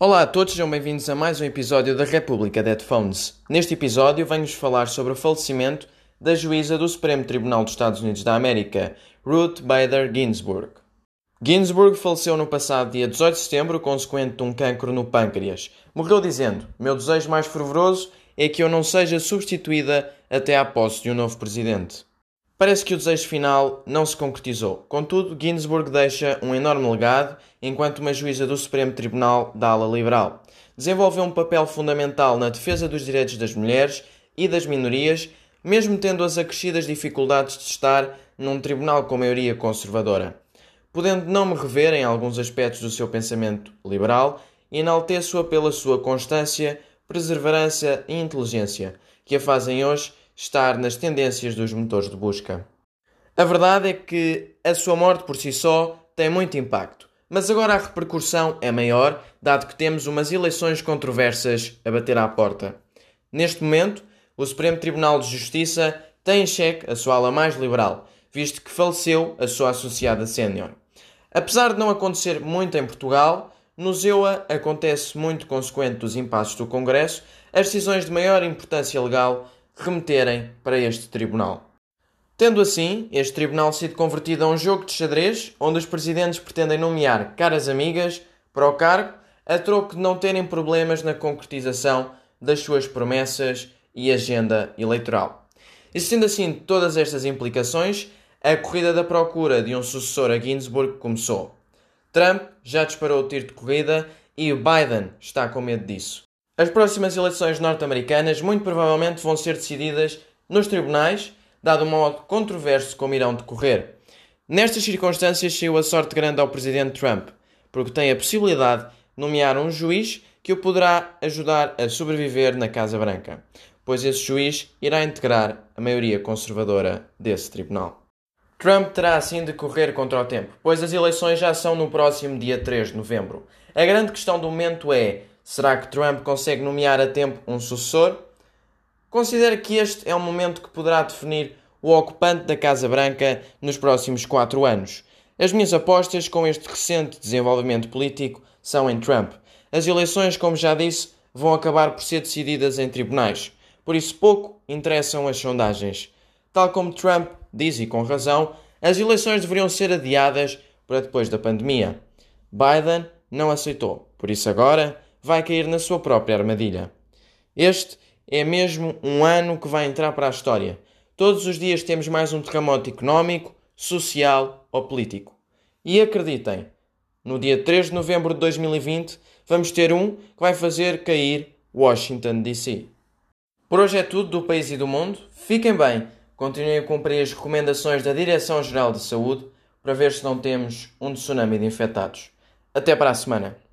Olá a todos, sejam bem-vindos a mais um episódio da República de Headphones. Neste episódio venho-vos falar sobre o falecimento da juíza do Supremo Tribunal dos Estados Unidos da América, Ruth Bader Ginsburg. Ginsburg faleceu no passado dia 18 de setembro, consequente de um cancro no pâncreas. Morreu dizendo: Meu desejo mais fervoroso é que eu não seja substituída até à posse de um novo presidente. Parece que o desejo final não se concretizou. Contudo, Ginsburg deixa um enorme legado enquanto uma juíza do Supremo Tribunal da ala liberal. Desenvolveu um papel fundamental na defesa dos direitos das mulheres e das minorias, mesmo tendo as acrescidas dificuldades de estar num tribunal com maioria conservadora. Podendo não me rever em alguns aspectos do seu pensamento liberal, enalteço-a pela sua constância, perseverança e inteligência, que a fazem hoje estar nas tendências dos motores de busca. A verdade é que a sua morte por si só tem muito impacto, mas agora a repercussão é maior, dado que temos umas eleições controversas a bater à porta. Neste momento, o Supremo Tribunal de Justiça tem em xeque a sua ala mais liberal, visto que faleceu a sua associada sénior. Apesar de não acontecer muito em Portugal, no ZEUA acontece muito consequente dos impasses do Congresso as decisões de maior importância legal remeterem para este tribunal. Tendo assim, este tribunal sido convertido a um jogo de xadrez onde os presidentes pretendem nomear caras amigas para o cargo a troco de não terem problemas na concretização das suas promessas e agenda eleitoral. Existindo assim todas estas implicações, a corrida da procura de um sucessor a Ginsburg começou. Trump já disparou o tiro de corrida e Biden está com medo disso. As próximas eleições norte-americanas muito provavelmente vão ser decididas nos tribunais, dado o modo controverso como irão decorrer. Nestas circunstâncias saiu a sorte grande ao presidente Trump, porque tem a possibilidade de nomear um juiz que o poderá ajudar a sobreviver na Casa Branca, pois esse juiz irá integrar a maioria conservadora desse tribunal. Trump terá assim de correr contra o tempo, pois as eleições já são no próximo dia 3 de novembro. A grande questão do momento é Será que Trump consegue nomear a tempo um sucessor? Considero que este é um momento que poderá definir o ocupante da Casa Branca nos próximos quatro anos. As minhas apostas com este recente desenvolvimento político são em Trump. As eleições, como já disse, vão acabar por ser decididas em tribunais. Por isso, pouco interessam as sondagens. Tal como Trump diz, e com razão, as eleições deveriam ser adiadas para depois da pandemia. Biden não aceitou. Por isso, agora vai cair na sua própria armadilha. Este é mesmo um ano que vai entrar para a história. Todos os dias temos mais um terremoto económico, social ou político. E acreditem, no dia 3 de novembro de 2020 vamos ter um que vai fazer cair Washington DC. Por hoje é tudo do país e do mundo. Fiquem bem, continuem a cumprir as recomendações da Direção-Geral de Saúde para ver se não temos um tsunami de infectados. Até para a semana.